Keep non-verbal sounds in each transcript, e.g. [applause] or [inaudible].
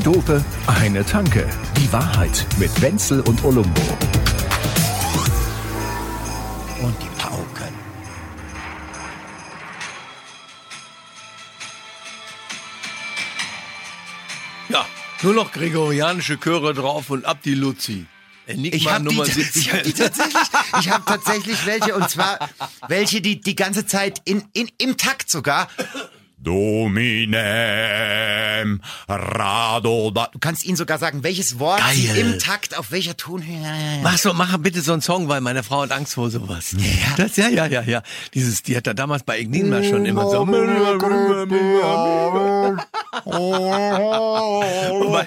Zwei Dope, eine Tanke. Die Wahrheit mit Wenzel und Olumbo. Und die Pauken. Ja, nur noch gregorianische Chöre drauf und ab die Luzi. Enigma Ich habe ich 17. hab die [laughs] tatsächlich, ich habe tatsächlich welche und zwar welche, die die ganze Zeit in, in im Takt sogar. Dominem Rado. Du kannst ihnen sogar sagen, welches Wort Geil. im Takt auf welcher Tonhöhe. Mach so, mach bitte so einen Song, weil meine Frau hat Angst vor sowas. Ja, das, ja, ja, ja, ja. Dieses, die hat da damals bei Enigma schon immer so. Wobei,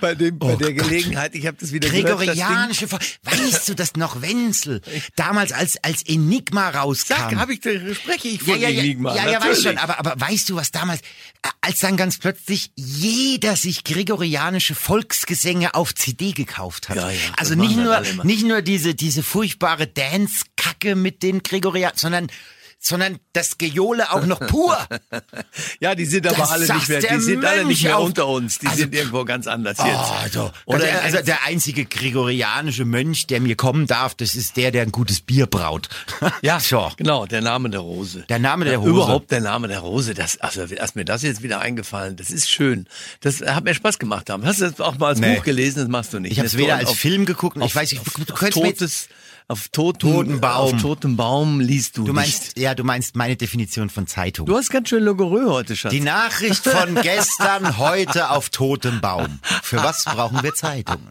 bei, dem, bei der Gelegenheit, ich habe das wieder gehört, das Gregorianische. Weißt du das noch, Wenzel? Damals als als Enigma rauskam. Sag, hab ich, spreche ich Ja, von ja, ja, Enigma. ja, ja, weiß natürlich. schon, aber, aber weißt du, was damals, äh, als dann ganz plötzlich jeder sich gregorianische Volksgesänge auf CD gekauft hat. Ja, ja, also nicht nur, nicht nur diese, diese furchtbare Dance-Kacke mit den Gregorian, sondern, sondern das Gejohle auch noch pur. [laughs] Ja, die sind aber Das alle nicht mehr, die sind alle nicht mehr auf- unter uns. Die Also- sind irgendwo ganz anders jetzt. Oh, also, Oder der, also ein- der einzige gregorianische Mönch, der mir kommen darf, das ist der, der ein gutes Bier braut. [laughs] Ja, so. genau, der Name der Rose. Der Name der ja, Rose. Überhaupt der Name der Rose. Das, also, ist mir das jetzt wieder eingefallen. Das ist schön. Das hat mir Spaß gemacht haben. Hast du das auch mal als Nee. Buch gelesen? Das machst du nicht. Ich habe es Das weder als Film geguckt, auf, ich weiß nicht, auf, du, du auf könntest mir totes, auf toten, Toten Baum. Auf totem Baum liest du, Du nicht. meinst, ja, du meinst meine Definition von Zeitung. Du hast ganz schön Logorö heute, Schatz. Die Nachricht von gestern, [laughs] heute auf totem Baum. Für was brauchen wir Zeitungen?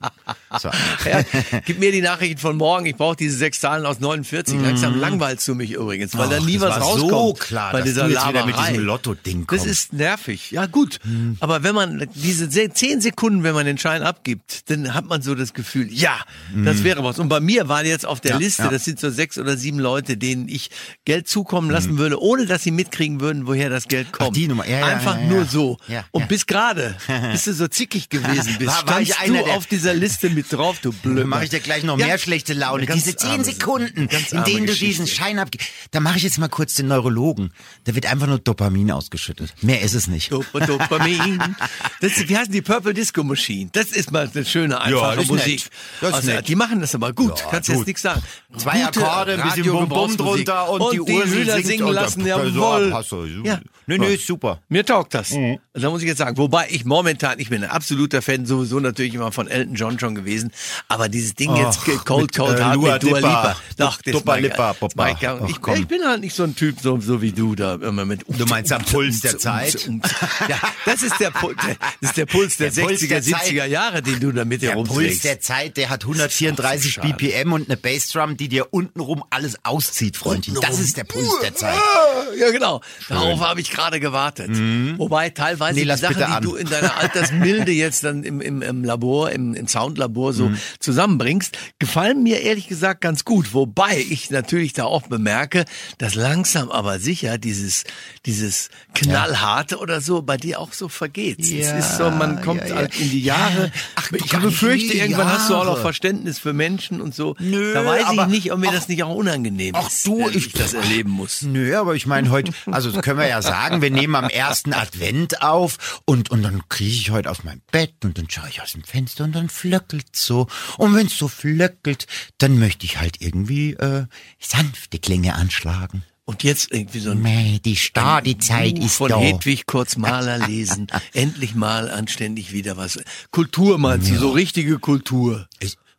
So. Ja, gib mir die Nachrichten von morgen. Ich brauche diese sechs Zahlen aus 49. Langsam langweilst du mich übrigens, weil da Mhm. Nie das was war rauskommt. so klar, bei dass dieser du jetzt wieder mit diesem Lotto-Ding Das kommst. ist nervig. Ja gut, aber wenn man diese se- zehn Sekunden, wenn man den Schein abgibt, dann hat man so das Gefühl, ja, das wäre was. Und bei mir waren jetzt auf der Mhm. Ja, Liste, ja. das sind so sechs oder sieben Leute, denen ich Geld zukommen lassen würde, ohne dass sie mitkriegen würden, woher das Geld kommt. Mhm. die Nummer. Ja, Einfach nur so. Und bis gerade, [laughs] bis du so zickig gewesen bist, War- war ich standst einer du der- auf dieser Liste mit drauf, du Blöd. Dann mache ich dir gleich noch mehr schlechte Laune. Ganz Diese zehn Sekunden, in denen du diesen Schein abgibst. Da mache ich jetzt mal kurz den Neurologen. Da wird einfach nur Dopamin ausgeschüttet. Mehr ist es nicht. Dop Dopamin. Das, wie heißen die Purple Disco Machine? Das ist mal eine schöne, einfache Musik. also. Die machen das aber gut. Kannst gut. jetzt nichts sagen. Zwei Gute Akkorde, ein bisschen Radio-Gebrauchsmusik. Bum-Bum drunter und die Uhr, sie Hühner singt singen und- lassen. Ja, Jawohl. Ja. Nö, nö, ist super. Mir taugt das. Da muss ich jetzt sagen. Wobei ich momentan, ich bin ein absoluter Fan, sowieso natürlich immer von Elton John schon gewesen. Aber dieses Ding jetzt, Ach, Cold mit, Cold äh, Hard mit Dua Lipa. Doch, das Lipa, das mag ich Ach, ich, bin halt nicht so ein Typ, so, so wie du da immer mit. Du meinst am Puls der Zeit? Ja, das ist der, Pu- der, das ist der Puls der, Der Puls 60er, der Zeit. 70er Jahre, den du da mit dir Der Puls der Zeit, der hat 134 Schade. BPM und eine Bassdrum, die dir untenrum alles auszieht, Freundchen. Das ist der Puls der Zeit. Ja, genau. Darauf habe ich gerade gewartet. Wobei teilweise Nee, die Sachen, die an. du in deiner Altersmilde jetzt dann im, im, im Labor, im, im Soundlabor Mhm. so zusammenbringst, gefallen mir ehrlich gesagt ganz gut. Wobei ich natürlich da auch bemerke, dass langsam aber sicher dieses, dieses Knallharte oder so bei dir auch so vergeht. es Ja, ist so, man kommt ja, ja. in die Jahre. Ja. Ach, ich befürchte, irgendwann hast du auch noch Jahre. Verständnis für Menschen und so. Nö, da weiß ich aber- nicht, ob mir ach, das nicht auch unangenehm ach ist, du, wenn ich- ich das erleben muss. Nö, aber ich meine heute, also das können wir ja sagen, wir nehmen am ersten Advent auf und, und dann kriege ich heute auf mein Bett und dann schaue ich aus dem Fenster und dann flöckelt so. Und wenn es so flöckelt, dann möchte ich halt irgendwie äh, sanfte Klänge anschlagen. Und jetzt irgendwie so ein Meh, die Star, die Zeit Buch ist von da. Hedwig Kurzmaler lesen. [laughs] Endlich mal anständig wieder was. Kultur meint sie, so richtige Kultur.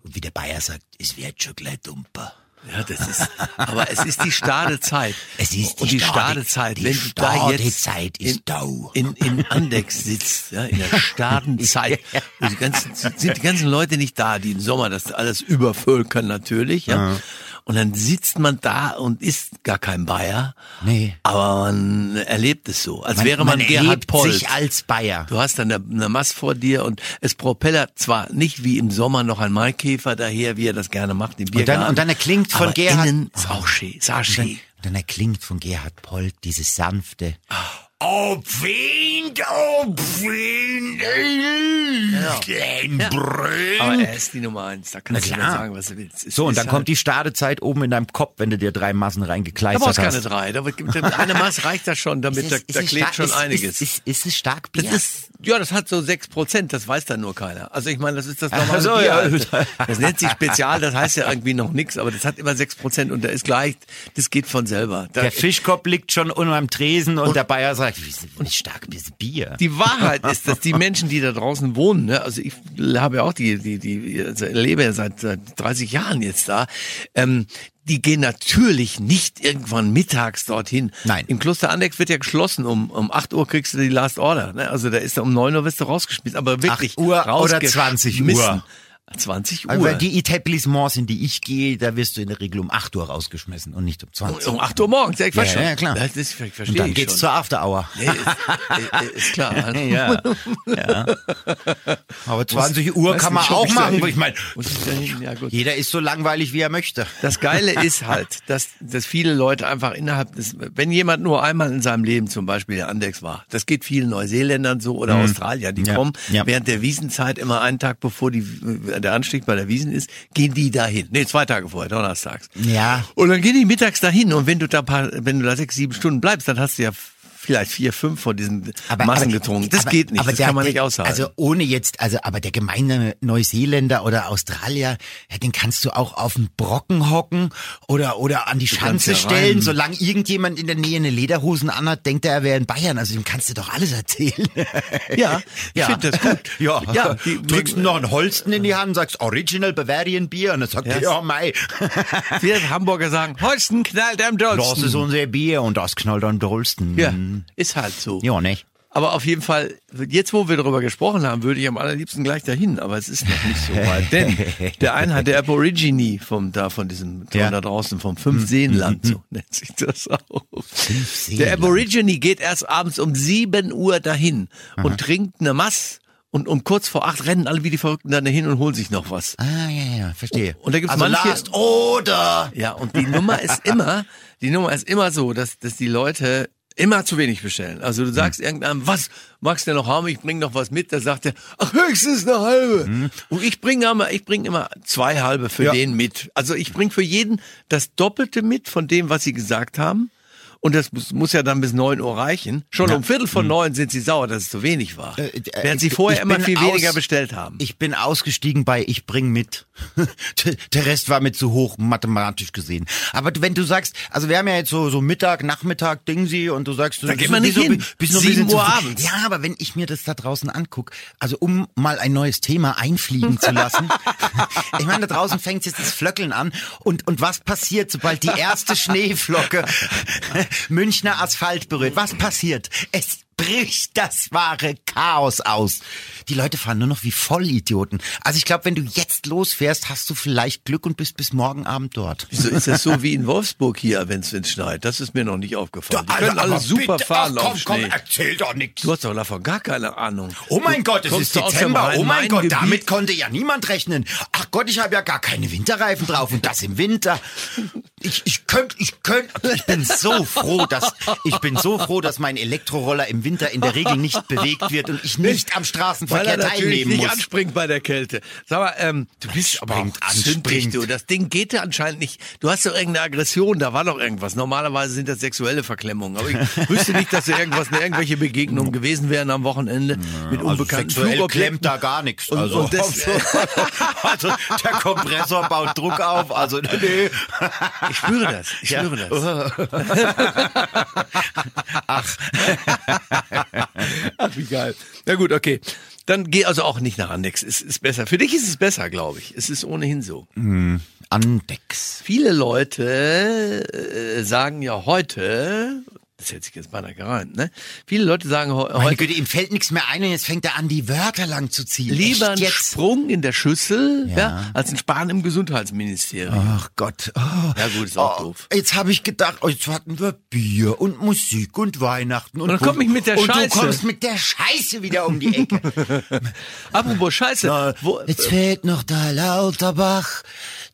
Es, wie der Bayer sagt, es wird schon gleich dumper. Ja, das ist, aber es ist die starre Zeit. Es ist die Und die starre- starre Zeit. die Wenn du da jetzt Zeit ist in, in, in Andex sitzt, ja, in der starren [laughs] Zeit, die ganzen, sind die ganzen Leute nicht da, die im Sommer das alles übervölkern natürlich, ja. Und dann sitzt man da und ist gar kein Bayer. Nee. Aber man erlebt es so, als Man- wäre man, man Gerhard Polt. sich als Bayer. Du hast dann eine, eine Mast vor dir und es propellert zwar nicht wie im Sommer noch ein Maikäfer daher, wie er das gerne macht im Und Biergarten. dann, und dann erklingt von aber Gerhard. Innen ist auch schön, ist auch Und dann, und dann erklingt von Gerhard Polt dieses sanfte. Ob Wind, ob Wind, den Brünn. Aber er ist die Nummer eins. Da kannst Na du klar. sagen, was du willst. Es So, und ist dann halt- kommt die Stadezeit oben in deinem Kopf, wenn du dir drei Massen Da reingekleistert brauchst du keine hast. drei. Da gibt eine Maß reicht das schon, damit da, da klebt schon ist, einiges. Ist, ist, ist es stark Bier? Das ist, ja, das hat so sechs Prozent, das weiß dann nur keiner. Also ich meine, das ist das normale so, Bier. ja. halt. Das nennt sich [laughs] Spezial, das heißt ja irgendwie noch nichts, aber das hat immer sechs Prozent und da ist gleich, das geht von selber. Da, der Fischkopf liegt schon unter dem Tresen und, der Bayer sagt, wie, wie stark ist Bier? die Wahrheit ist, dass die Menschen, die da draußen wohnen, ne, also ich habe ja auch die, die, die, also lebe ja seit, seit 30 Jahren jetzt da, ähm, die gehen natürlich nicht irgendwann mittags dorthin. Nein. Im Kloster Andex wird ja geschlossen. Um, um 8 Uhr kriegst du die Last Order. Ne? Also da ist um 9 Uhr wirst du rausgeschmissen. Aber wirklich 8 Uhr oder rausgeschmissen. 20 Uhr? 20 Uhr. Also weil die Etablissements, in die ich gehe, da wirst du in der Regel um 8 Uhr rausgeschmissen und nicht um 20 um 8 Uhr morgens, ja, ich Ja, schon. ja, klar. Das ist, ich verstehe Und dann geht's schon. zur After Hour. Nee, ist, ist, ist klar. [laughs] Ja, ja. Aber 20 Uhr weiß kann man nicht, auch ich machen, wo ich meine, Muss? Ja, jeder ist so langweilig, wie er möchte. Das Geile ist halt, dass, dass viele Leute einfach innerhalb des, wenn jemand nur einmal in seinem Leben zum Beispiel der Andex war, das geht vielen Neuseeländern so oder Australiern, die Mhm. Ja, kommen während der Wiesenzeit immer einen Tag bevor die, der Anstieg bei der Wiesen ist, gehen die dahin. Nee, zwei Tage vorher, donnerstags. Ja. Und dann gehen die mittags dahin und wenn du da paar, wenn du da sechs, sieben Stunden bleibst, dann hast du ja vielleicht vier, fünf von diesen Massen getrunken. Das aber- geht nicht, aber das der- kann man nicht aushalten. Also ohne jetzt, also aber der gemeine Neuseeländer oder Australier, ja, den kannst du auch auf den Brocken hocken oder oder an die Schanze ja stellen, rein. solange irgendjemand in der Nähe eine Lederhosen anhat, denkt er, er wäre in Bayern. Also dem kannst du doch alles erzählen. ja, [laughs] ich finde das gut. Ja, [laughs] ja die, drückst ihm noch einen Holsten in die Hand und sagst Original Bavarian Bier und dann sagt er, Ja. ja, mei, [laughs] wir Hamburger sagen, Holsten knallt am das dollsten. ist unser Bier und das knallt am dollsten. Ja, ist halt so. Ja, nicht? Aber auf jeden Fall, jetzt wo wir darüber gesprochen haben, würde ich am allerliebsten gleich dahin, aber es ist noch nicht so weit. Denn [laughs] der Einheit der Aborigine vom da von diesem Ton Ja. Mhm. da draußen vom Fünfseenland, so nennt sich das auch. Der. Aborigine geht erst abends um 7 Uhr dahin und trinkt eine Mass und um kurz vor acht rennen alle wie die Verrückten dann dahin und holen sich noch was. Ah, ja, ja, verstehe. Und da gibt's also manche- Last Order. Ja, und die Nummer ist immer, die Nummer ist immer so, dass, dass die Leute immer zu wenig bestellen. Also du sagst irgendeinem, was magst du denn noch haben? Ich bring noch was mit. Da sagt er, ach höchstens eine halbe. Und ich bringe immer, ich bringe immer zwei halbe für Ja. den mit. Also ich bringe für jeden das Doppelte mit von dem, was sie gesagt haben. Und das muss, muss ja dann bis neun Uhr reichen. Schon um Viertel von neun sind sie sauer, dass es zu wenig war. Äh, äh, Während sie vorher immer viel aus- weniger bestellt haben. Ich bin ausgestiegen bei ich bring mit. [laughs] Der Rest war mir zu hoch mathematisch gesehen. Aber wenn du sagst, also wir haben ja jetzt so so Mittag, Nachmittag Ding sie und du sagst, du Da geht bist man nicht noch- hin. bist noch ein Sieben bisschen Uhr zu früh. abends. Ja, aber wenn ich mir das da draußen anguck, also um mal ein neues Thema einfliegen zu lassen. [laughs] ich meine, da draußen fängt jetzt das Flöckeln an und und was passiert, sobald die erste [laughs] Schneeflocke Münchner Asphalt berührt? Was passiert? Es bricht das wahre Chaos aus. Die Leute fahren nur noch wie Vollidioten. Also ich glaube, wenn du jetzt losfährst, hast du vielleicht Glück und bist bis morgen Abend dort. Wieso ist das so wie in Wolfsburg hier, wenn es schneit? Das ist mir noch nicht aufgefallen. Die können alle super bitte, fahren ach, komm, auf komm, Schnee. erzähl doch nichts. Du hast doch davon gar keine Ahnung. Oh mein Du Gott, es ist Dezember. Oh mein Gott, Rhein-Main-Gebiet. damit konnte ja niemand rechnen. Ach Gott, ich habe ja gar keine Winterreifen drauf und das im Winter. Ich, ich könnte, ich könnte, ich bin so froh, dass, ich bin so froh, dass mein Elektroroller im Winter in der Regel nicht bewegt wird und ich nicht am Weil Straßenverkehr er natürlich teilnehmen nicht muss. anspringt bei der Kälte. Sag mal, ähm, du bist aber auch Anspringt, du. Das Ding geht ja anscheinend nicht. Du hast doch irgendeine Aggression, da war doch irgendwas. Normalerweise sind das sexuelle Verklemmungen. Aber ich [laughs] wüsste nicht, dass da irgendwas, irgendwelche Begegnungen gewesen wären am Wochenende mit unbekannten Also sexuell klemmt da gar nichts. Und- Also, und das- [laughs] also der Kompressor baut Druck auf. Also [laughs] nee. Ich spüre das. Ich Ja. spüre das. [laughs] Ach, Ach, wie geil. Na gut, okay. Dann geh also auch nicht nach Andex. Es ist besser. Für dich ist es besser, glaube ich. Es ist ohnehin so. Andex. Viele Leute äh, sagen ja heute, das hätte sich jetzt beinahe gereimt, ne? Viele Leute sagen heu- Meine heute, Güte, ihm fällt nichts mehr ein und jetzt fängt er an, die Wörter lang zu ziehen. lieber ein? Sprung in der Schüssel ja. Ja. als ein Sparen im Gesundheitsministerium. Ach Gott. Oh. Ja gut, ist auch Oh, doof. Jetzt habe ich gedacht, oh, jetzt hatten wir Bier und Musik und Weihnachten und, Und dann komm ich mit der und Scheiße. du kommst mit der Scheiße wieder um die Ecke. [laughs] Apropos Scheiße, wo, jetzt fehlt noch der Lauterbach,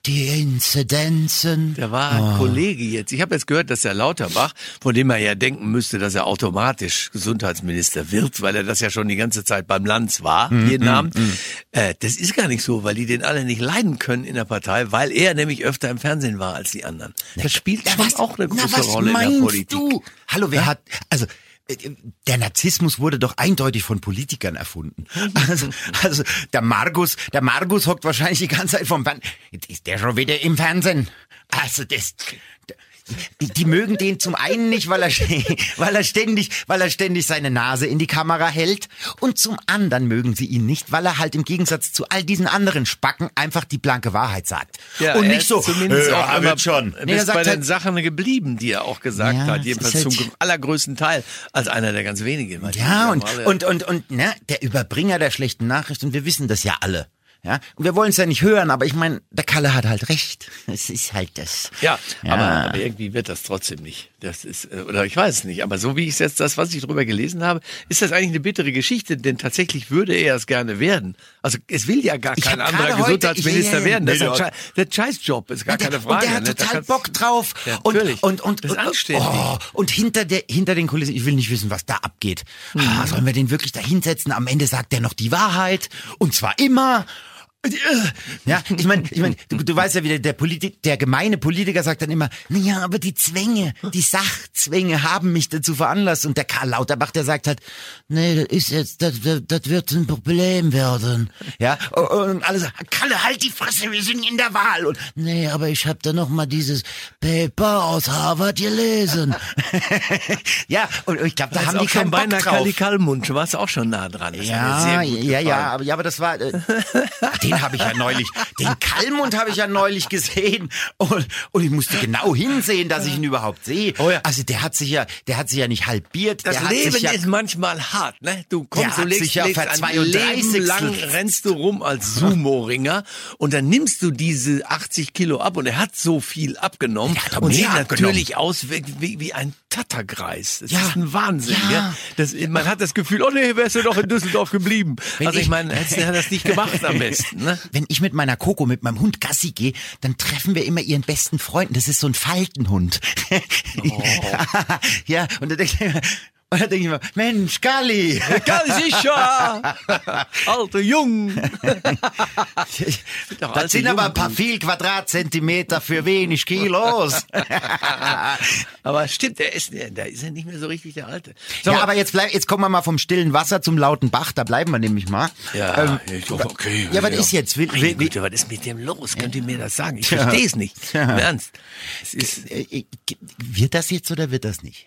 die Inzidenzen. Da war ein Ah. Kollege jetzt. Ich habe jetzt gehört, dass der Lauterbach, von dem man ja denken müsste, dass er automatisch Gesundheitsminister wird, weil er das ja schon die ganze Zeit beim Lanz war, Mhm, jeden Abend. Äh, das ist gar nicht so, weil die den alle nicht leiden können in der Partei, weil er nämlich öfter im Fernsehen war als die anderen. Das spielt schon auch eine na, große was Rolle in der Politik. Du? Hallo, wer hat, also, der Narzissmus wurde doch eindeutig von Politikern erfunden. Also, also der Margus, der Margus hockt wahrscheinlich die ganze Zeit vom Fernsehen. Jetzt ist der schon wieder im Fernsehen. Also das, die, die mögen den zum einen nicht, weil er, [laughs] weil er ständig, weil er ständig seine Nase in die Kamera hält, und zum anderen mögen sie ihn nicht, weil er halt im Gegensatz zu all diesen anderen Spacken einfach die blanke Wahrheit sagt Ja, und nicht so. zumindest "Äh, auch er immer schon. Nee, er ist bei den halt, Sachen geblieben, die er auch gesagt Ja, hat, jedenfalls halt- zum allergrößten Teil als einer der ganz wenigen. Ja, und, und, und, und, ne, der Überbringer der schlechten Nachricht, und wir wissen das ja alle. Ja, und wir wollen es ja nicht hören, aber ich meine, der Kalle hat halt recht. [laughs] Es ist halt das. Ja, Ja. Aber, aber irgendwie wird das trotzdem nicht. Das ist, äh, oder ich weiß es nicht, aber so wie ich jetzt das, was ich drüber gelesen habe, ist das eigentlich eine bittere Geschichte, denn tatsächlich würde er es gerne werden. Also es will ja gar Ich kein anderer heute- Gesundheitsminister ich- werden. Das ist ein der Scheißjob, ist gar keine und Frage. der hat ne? Total Bock drauf. Ja, und, natürlich. und, und, und, anständig. Oh, und hinter der, hinter den Kulissen, ich will nicht wissen, was da abgeht. Mhm. Ah, sollen wir den wirklich da hinsetzen? Am Ende sagt er noch die Wahrheit. Und zwar immer. Ja, ich meine, ich mein, du, du weißt ja, wie der, Politik, der gemeine Politiker sagt dann immer, naja, aber die Zwänge, die Sachzwänge haben mich dazu veranlasst. Und der Karl Lauterbach, der sagt halt, nee, das ist jetzt, das, das, das wird ein Problem werden. Ja, und alle sagen, Kalle, halt die Fresse, wir sind in der Wahl. Und nee, aber ich habe da noch mal dieses Paper aus Harvard gelesen. [laughs] ja, und ich glaube, da haben die keinen Bock drauf. Kali Kalmund, du warst auch schon nah dran. Das Ja, ja, ja, aber, ja, aber das war, äh, [laughs] den habe ich ja neulich, den Kalmund habe ich ja neulich gesehen und, und ich musste genau hinsehen, dass ich ihn überhaupt sehe. Oh ja. Also der hat sich ja, der hat sich ja nicht halbiert. Das der hat Leben ja, ist manchmal hart, ne? Du kommst, du legst, sich ja legst ein 32 Leben lang rennst du rum als Sumo-Ringer und dann nimmst du diese 80 Kilo ab und er hat so viel abgenommen und sieht natürlich aus wie, wie, wie ein Tattergreis. Das Ja. ist ein Wahnsinn, Ja. ja. Das, man hat das Gefühl, oh nee, wärst du doch in Düsseldorf geblieben. Wenn also ich ich- meine, hättest du das nicht [laughs] gemacht am besten, ne? wenn ich mit meiner Coco, mit meinem Hund Gassi gehe, dann treffen wir immer ihren besten Freund. Das ist so ein Faltenhund. [laughs] Oh. ja, und da denke ich mir, [laughs] und da denke ich mir, Mensch, Galli. Ganz sicher! [laughs] Alter Jung! [laughs] Das sind aber ein paar viel Quadratzentimeter für wenig Kilos. Aber stimmt, der ist, der, ist ja nicht mehr so richtig der Alte. Sag ja, aber jetzt bleib, jetzt kommen wir mal vom stillen Wasser zum lauten Bach. Da bleiben wir nämlich mal. Ja, Ähm, ich, okay. ja, was ist jetzt? Will, will, Güte, was ist mit dem los? Könnt ihr mir das sagen? Ich verstehe es nicht. Im Ernst. Es ist, äh, äh, wird das jetzt oder wird das nicht?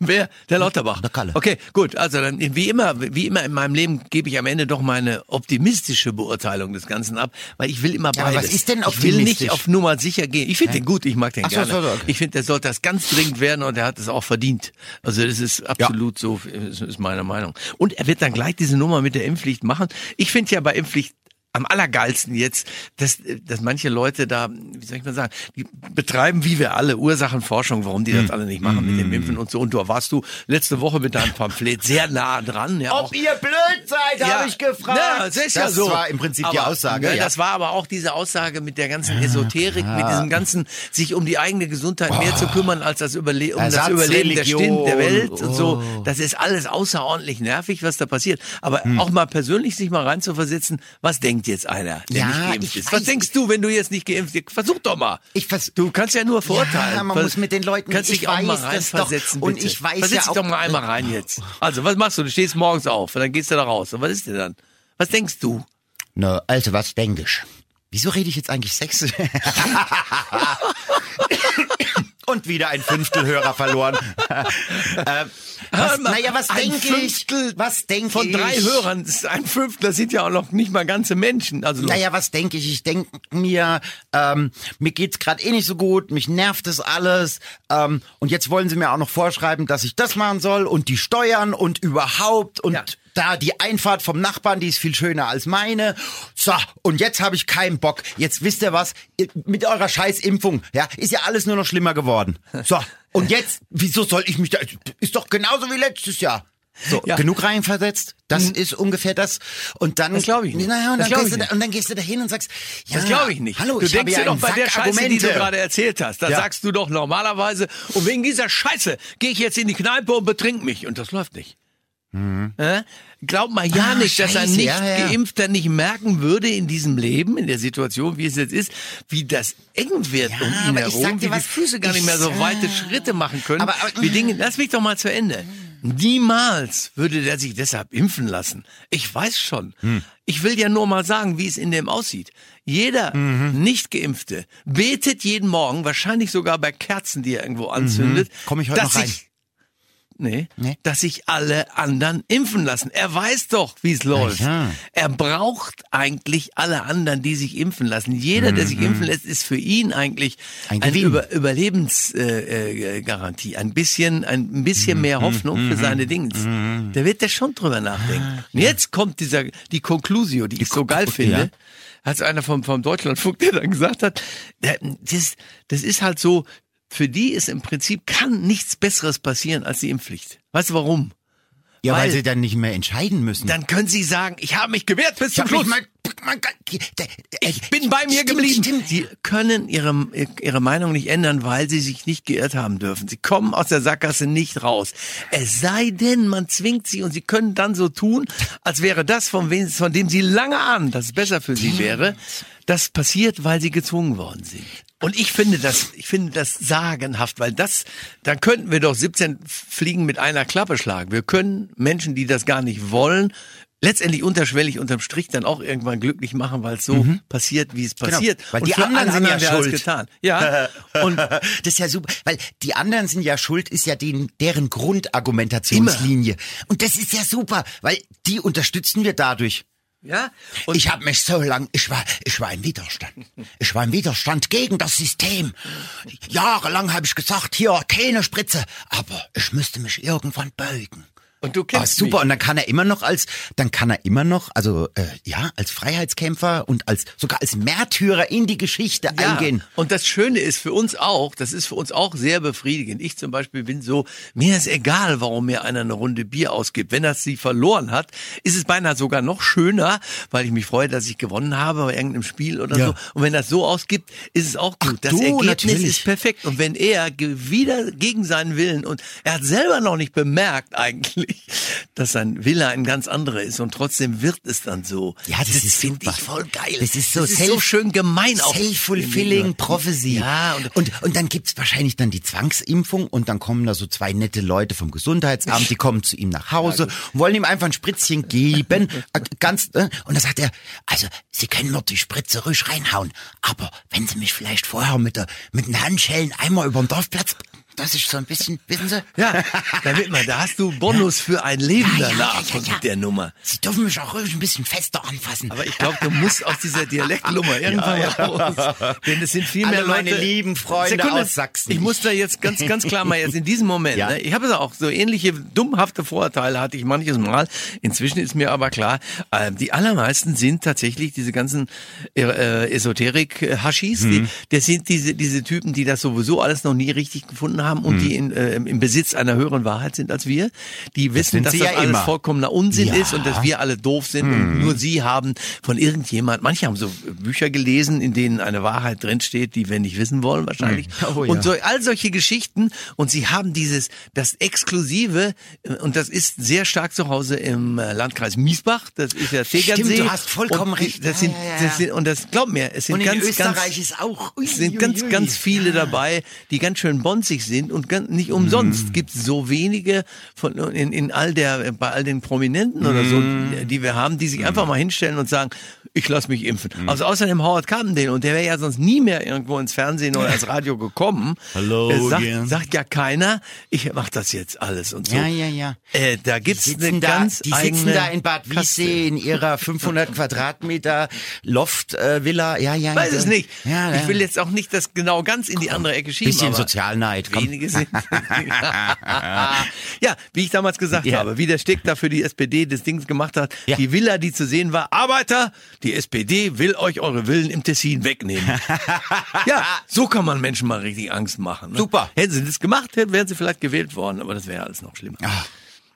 wer? Der Lauterbach. Der Kalle. Okay, gut. Also dann, wie immer, wie immer in meinem Leben gebe ich am Ende doch meine optimistische Beurteilung des Ganzen ab, weil ich will immer Ja, beides. was ist denn Ich will nicht optimistisch? auf Nummer sicher gehen. Ich finde den gut, ich mag den Ach so, gerne. so, so, okay. Ich finde, der sollte das ganz dringend werden und er hat es auch verdient. Also das ist absolut so, ist, ist meine Meinung. Und er wird dann gleich diese Nummer mit der Impfpflicht machen. Ich finde ja bei Impfpflicht am allergeilsten jetzt, dass, dass manche Leute da, wie soll ich mal sagen, die betreiben wie wir alle Ursachenforschung, warum die Hm. das alle nicht machen mit dem Impfen und so. Und da warst du letzte Woche mit deinem Pamphlet sehr nah dran. Ja, auch, ihr blöd seid, habe ich gefragt. ja, das ist ja das so. war im Prinzip die Aber, Aussage. ne, ja. Das war aber auch diese Aussage mit der ganzen Esoterik, mit diesem ganzen, sich um die eigene Gesundheit mehr zu kümmern, als das, Überle um das Überleben der, Ersatzreligion. Stint, der Welt und so. Oh. Das ist alles außerordentlich nervig, was da passiert. Aber Hm. auch mal persönlich sich mal reinzuversetzen, was denkt jetzt einer, der Ja, nicht geimpft ist? Was denkst du, wenn du jetzt nicht geimpft bist? Versuch doch mal. Ich vers Du kannst ja nur verurteilen. Ja, man Ver- muss mit den Leuten- kannst ich dich auch mal weiß das doch. reinversetzen, Und ich weiß Versetz ja dich auch- doch mal einmal rein jetzt. Also, was machst du? Du stehst morgens auf und dann gehst du da raus. Und was ist denn dann? Was denkst du? Na, also was denk ich? Wieso rede ich jetzt eigentlich sächsisch? [laughs] [laughs] Und wieder ein Fünftelhörer verloren. [laughs] ähm, was, naja, was denke ich? Fünftel Was denke Von ich? drei Hörern, ist ein Fünftel, das sind ja auch noch nicht mal ganze Menschen. Also Naja, was denke ich? Ich denke mir, ähm, mir geht's gerade eh nicht so gut, mich nervt das alles. Ähm, und jetzt wollen sie mir auch noch vorschreiben, dass ich das machen soll und die Steuern und überhaupt und Ja. Da die Einfahrt vom Nachbarn, die ist viel schöner als meine. So, und jetzt habe ich keinen Bock. Jetzt wisst ihr was? Mit eurer Scheißimpfung, ja, ist ja alles nur noch schlimmer geworden. So, und jetzt, wieso soll ich mich da, ist doch genauso wie letztes Jahr. So, Ja. genug reinversetzt. Das ist ungefähr das. Und dann, Das glaub ich nicht. Naja, und, Das dann gehst ich du da, nicht. und dann gehst du da hin und sagst, ja, Das glaube ich nicht. Hallo, du ich denkst dir ja doch bei der Scheiße, die du gerade erzählt hast, da Ja. sagst du doch normalerweise, und wegen dieser Scheiße gehe ich jetzt in die Kneipe und betrink mich. Und das läuft nicht. Äh? Glaub mal ja Mhm. Ah, nicht, dass ein Scheiße, nicht ja, ja. Geimpfter nicht merken würde in diesem Leben, in der Situation, wie es jetzt ist, wie das eng wird Ja, um ihn aber ich sag herum, dir wie was, die Füße gar ich nicht mehr so sag- weite Schritte machen können. Aber- aber- wie Dinge, lass mich doch mal zu Ende. Niemals würde der sich deshalb impfen lassen. Ich weiß schon. Hm. Ich will ja nur mal sagen, wie es in dem aussieht. Jeder Mhm. Nicht-Geimpfte betet jeden Morgen, wahrscheinlich sogar bei Kerzen, die er irgendwo anzündet, Komm ich heute noch rein? sich Nee, Nee? dass sich alle anderen impfen lassen. Er weiß doch, wie es läuft. ja. Er braucht eigentlich alle anderen, die sich impfen lassen. Jeder, der sich impfen lässt, ist für ihn eigentlich Mhm. Ein eine. Über Überlebensgarantie. Äh, äh, ein bisschen, ein Mhm. bisschen mehr Hoffnung für seine Dings. Da wird er schon drüber nachdenken. Ah, Und jetzt kommt dieser, die Conclusio, die ich so geil finde. ja. Hat einer vom, vom Deutschlandfunk, [laughs] der dann gesagt hat, das, das ist halt so, für die ist im Prinzip, kann nichts Besseres passieren als die Impfpflicht. Weißt du warum? Ja, weil, Weil- sie dann nicht mehr entscheiden müssen. Dann können sie sagen, ich habe mich gewehrt bis zum Schluss. Ich bin bei mir Stimmt, geblieben. stimmt. Sie können ihre, ihre Meinung nicht ändern, weil sie sich nicht geirrt haben dürfen. Sie kommen aus der Sackgasse nicht raus. Es sei denn, man zwingt sie und sie können dann so tun, als wäre das, von, wem, von dem sie lange ahnen, dass es besser für sie wäre, das passiert, weil sie gezwungen worden sind. Und ich finde das, ich finde das sagenhaft, weil das, dann könnten wir doch 17 Fliegen mit einer Klappe schlagen. Wir können Menschen, die das gar nicht wollen, letztendlich unterschwellig unterm Strich dann auch irgendwann glücklich machen, weil es so passiert, wie es passiert. Genau, weil Und die anderen sind ja schuld. getan. Ja. [laughs] Und das ist ja super, weil die anderen sind ja schuld, ist ja den, deren Grundargumentationslinie. Und das ist ja super, weil die unterstützen wir dadurch. Ja. Und ich habe mich so lang, ich war, ich war im Widerstand. Ich war im Widerstand gegen das System. Jahrelang habe ich gesagt, hier keine Spritze, aber ich müsste mich irgendwann beugen. Und du Ah, kennst super. mich. Und dann kann er immer noch als, dann kann er immer noch, also äh, ja, als Freiheitskämpfer und als sogar als Märtyrer in die Geschichte Ja, eingehen. und das Schöne ist für uns auch, das ist für uns auch sehr befriedigend. Ich zum Beispiel bin so, mir ist egal, warum mir einer eine Runde Bier ausgibt. Wenn er sie verloren hat, ist es beinahe sogar noch schöner, weil ich mich freue, dass ich gewonnen habe bei irgendeinem Spiel oder Ja. so. Und wenn das so ausgibt, ist es auch gut. das du, Ergebnis natürlich. ist perfekt. Und wenn er wieder gegen seinen Willen und er hat selber noch nicht bemerkt eigentlich, dass sein Wille ein ganz anderer ist und trotzdem wird es dann so. Ja, das ist finde ich voll geil. Das ist so, das ist so self- schön gemein auch. Self-fulfilling prophecy. Ja, und- und, und dann gibt's wahrscheinlich dann die Zwangsimpfung und dann kommen da so zwei nette Leute vom Gesundheitsamt, die kommen zu ihm nach Hause und wollen ihm einfach ein Spritzchen geben. [laughs] Ganz, äh, und dann sagt er, also, Sie können mir die Spritze ruhig reinhauen, aber wenn Sie mich vielleicht vorher mit, der, mit den Handschellen einmal über den Dorfplatz, das ist so ein bisschen, wissen Sie? Ja, damit man, da hast du Bonus für ein Leben Ja, ja, danach ja, ja, ja. der Nummer. Sie dürfen mich auch ruhig ein bisschen fester anfassen. Aber ich glaube, du musst aus dieser Dialektnummer [laughs] irgendwann mal raus. Denn es sind viel mehr Alle meine Leute. lieben Freunde aus Sachsen. Ich muss da jetzt ganz, ganz klar mal jetzt in diesem Moment, Ja. ne, ich habe es auch so ähnliche dummhafte Vorurteile hatte ich manches Mal. Inzwischen ist mir aber klar, äh, die allermeisten sind tatsächlich diese ganzen äh, Esoterik-Hashis, Mhm. die, das sind diese, diese Typen, die das sowieso alles noch nie richtig gefunden haben und Mhm. die in, äh, im Besitz einer höheren Wahrheit sind als wir. Die wissen, sind dass das ja alles immer. vollkommener Unsinn Ja. Mhm. ist und dass wir alle doof sind und nur sie haben von irgendjemand, manche haben so Bücher gelesen, in denen eine Wahrheit drinsteht, die wir nicht wissen wollen wahrscheinlich. Oh, ja. Und so all solche Geschichten und sie haben dieses, das Exklusive äh, und das ist sehr stark zu Hause im äh, Landkreis Miesbach, das ist ja Tegernsee. du hast vollkommen und recht. Das sind, das sind, und das, glaub mir, es sind in ganz, Österreich ganz, ist auch, ui, sind ui, ganz, ui. ganz viele dabei, die ganz schön bonzig sind und ganz, nicht umsonst gibt es so wenige von in, in all der bei all den Prominenten oder so, die wir haben, die sich einfach mal hinstellen und sagen, ich lass mich impfen. Also außerdem Howard Carpendale und der wäre ja sonst nie mehr irgendwo ins Fernsehen oder ins Radio gekommen. Hello Äh, sagt, sagt ja keiner, ich mach das jetzt alles und so. Ja, ja, ja. Äh, da gibt's Die eine sitzen, da, ganz die eigene sitzen da in Bad. Wiessee in ihrer 500 [laughs] Quadratmeter Loft-Villa. ja, ja. Weiß ja. es nicht. Ja, ja. Ich will jetzt auch nicht das genau ganz in die andere Ecke schieben. Bisschen aber Sozialneid. Komm. Wenige sind. [laughs] ja, wie ich damals gesagt Ja. habe, wie der Stick da für die SPD das Ding gemacht hat, Ja. die Villa, die zu sehen war, Arbeiter, die SPD will euch eure Villen im Tessin wegnehmen. [laughs] ja, so kann man Menschen mal richtig Angst machen. Ne? Super. Hätten sie das gemacht, hätten- wären sie vielleicht gewählt worden, aber das wäre alles noch schlimmer. Ah.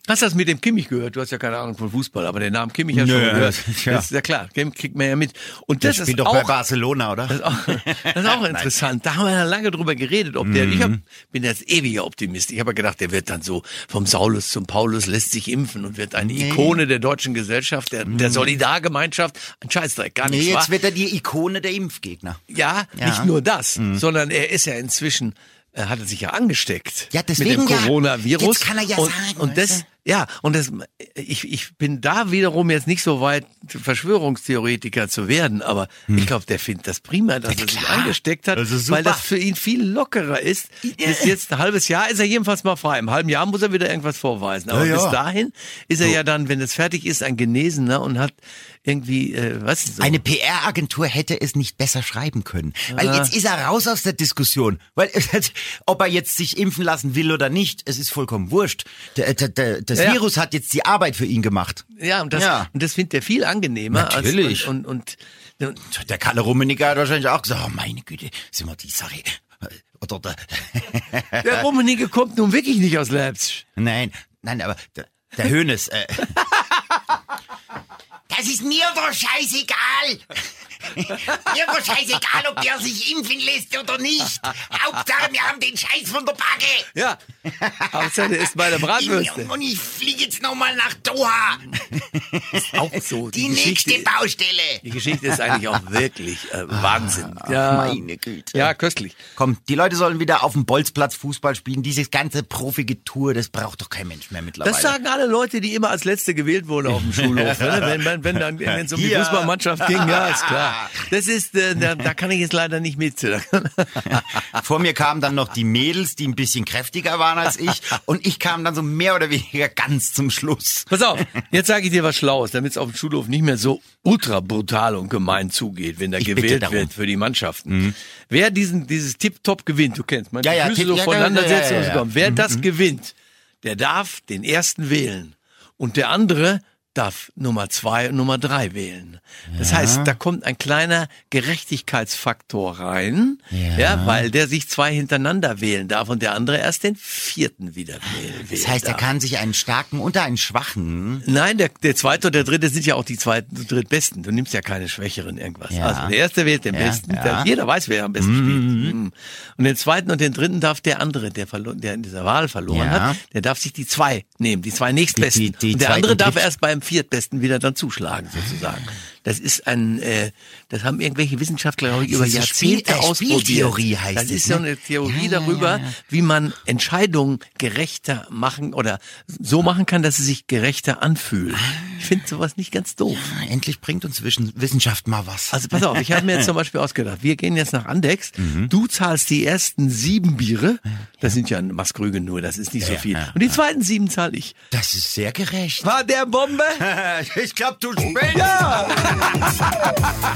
Hast du das mit dem Kimmich gehört? Du hast ja keine Ahnung von Fußball, aber den Namen Kimmich hast du schon gehört. das- ja. Das ist ja klar, Kimmich kriegt man ja mit. Und das ist spielt doch bei auch, Barcelona, oder? das ist auch, das ist auch [laughs] interessant. Da haben wir ja lange drüber geredet, ob der, ich hab, bin jetzt ewiger Optimist. Ich habe ja gedacht, der wird dann so vom Saulus zum Paulus, lässt sich impfen und wird eine Ikone der deutschen Gesellschaft, der, der Solidargemeinschaft. Ein Scheißdreck, gar Nee, nicht wahr? jetzt wird er die Ikone der Impfgegner. Ja, Ja. nicht nur das, sondern er ist ja inzwischen, er hatte sich ja angesteckt. Ja, deswegen mit ja. dem Coronavirus. Jetzt kann er ja und, sagen, Und das, ja, und das, ich, ich bin da wiederum jetzt nicht so weit, Verschwörungstheoretiker zu werden, aber ich glaube, der findet das prima, dass er sich Hm. angesteckt hat, super. weil das für ihn viel lockerer ist. Bis jetzt ein halbes Jahr ist er jedenfalls mal frei. Im halben Jahr muss er wieder irgendwas vorweisen. Aber Ja, ja. bis dahin ist er ja dann, wenn es fertig ist, ein Genesener und hat irgendwie, äh, was so? Eine PR-Agentur hätte es nicht besser schreiben können. Weil jetzt ist er raus aus der Diskussion. Weil, [laughs] ob er jetzt sich impfen lassen will oder nicht, es ist vollkommen wurscht. Der, der, der, das Ja. Virus hat jetzt die Arbeit für ihn gemacht. Ja, und das, Ja. Und das findet er viel angenehmer. Natürlich. Als, und, und, und, Der Kalle Rummenigge hat wahrscheinlich auch gesagt, oh meine Güte, sind wir die Sache. Oder der, [laughs] der Rummenigge kommt nun wirklich nicht aus Leipzig. nein, nein, aber der, der Hönes, äh, [laughs] Das ist mir doch scheißegal. Mir doch scheißegal, ob der sich impfen lässt oder nicht. Hauptsache, wir haben den Scheiß von der Backe. Ja. Hauptsache, der ist bei der Bratwürste. Und ich fliege jetzt nochmal nach Doha. Auch so. Die, Geschichte, nächste Baustelle. Die Geschichte ist eigentlich auch wirklich äh, Wahnsinn. Ja, meine Güte. Ja, köstlich. Komm, die Leute sollen wieder auf dem Bolzplatz Fußball spielen. Dieses ganze profige Tour, das braucht doch kein Mensch mehr mittlerweile. Das sagen alle Leute, die immer als Letzte gewählt wurden auf dem Schulhof. ne? [laughs] wenn, wenn, wenn dann wenn es um die. Fußballmannschaft ging, ja, ist klar. [laughs] Das ist, äh, da, da kann ich jetzt leider nicht mit. [laughs] Vor mir kamen dann noch die Mädels, die ein bisschen kräftiger waren als ich. Und ich kam dann so mehr oder weniger ganz zum Schluss. Pass auf, jetzt sage ich dir was Schlaues, damit es auf dem Schulhof nicht mehr so ultra brutal und gemein zugeht, wenn da Ich gewählt. Mhm. wird für die Mannschaften. Wer diesen, dieses Tip-Top gewinnt, du kennst, man Ja, ja, Füße so ja, voneinander ja, ja, ja, ja. Mhm. Wer das gewinnt, der darf den ersten wählen. Und der andere darf Nummer zwei und Nummer drei wählen. Das heißt, da kommt ein kleiner Gerechtigkeitsfaktor rein, ja. Ja. weil der sich zwei hintereinander wählen darf und der andere erst den vierten wieder wählen Das heißt, er darf. kann sich einen starken und einen schwachen. Nein, der, der zweite und der dritte sind ja auch die zweiten und drittbesten. Du nimmst ja keine Schwächeren irgendwas. Ja. Also der erste wählt den Ja, besten. ja. Der, jeder weiß, wer am besten spielt. Mhm. Und den zweiten und den dritten darf der andere, der, verlo- der in dieser Wahl verloren Ja. hat, der darf sich die zwei nehmen, die zwei nächstbesten. Die- die- die und der andere darf erst beim viertbesten wieder dann zuschlagen, sozusagen. Das ist ein, äh, das haben irgendwelche Wissenschaftler, glaube ich, über so Jahrzehnte Spiel- äh, ausprobiert. Spieltheorie heißt das es, ist so ne? eine Theorie Ja, ja, darüber, ja. wie man Entscheidungen gerechter machen oder so machen kann, dass sie sich gerechter anfühlen. Ich finde sowas nicht ganz doof. Endlich bringt uns Wischen- Wissenschaft mal was. Also pass auf, ich habe mir jetzt zum [laughs] Beispiel ausgedacht, wir gehen jetzt nach Andex, Mhm. du zahlst die ersten sieben Biere, das sind ja ein Maßkrüge nur, das ist nicht so viel. Und die zweiten sieben zahle ich. Das ist sehr gerecht. War der Bombe? [laughs] Ich glaube, du spinnst. [laughs]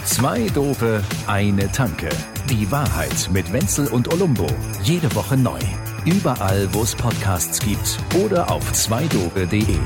Zwei Dope, eine Tanke. Die Wahrheit mit Wenzel und Olumbo. Jede Woche neu. Überall, wo es Podcasts gibt oder auf zweidope.de.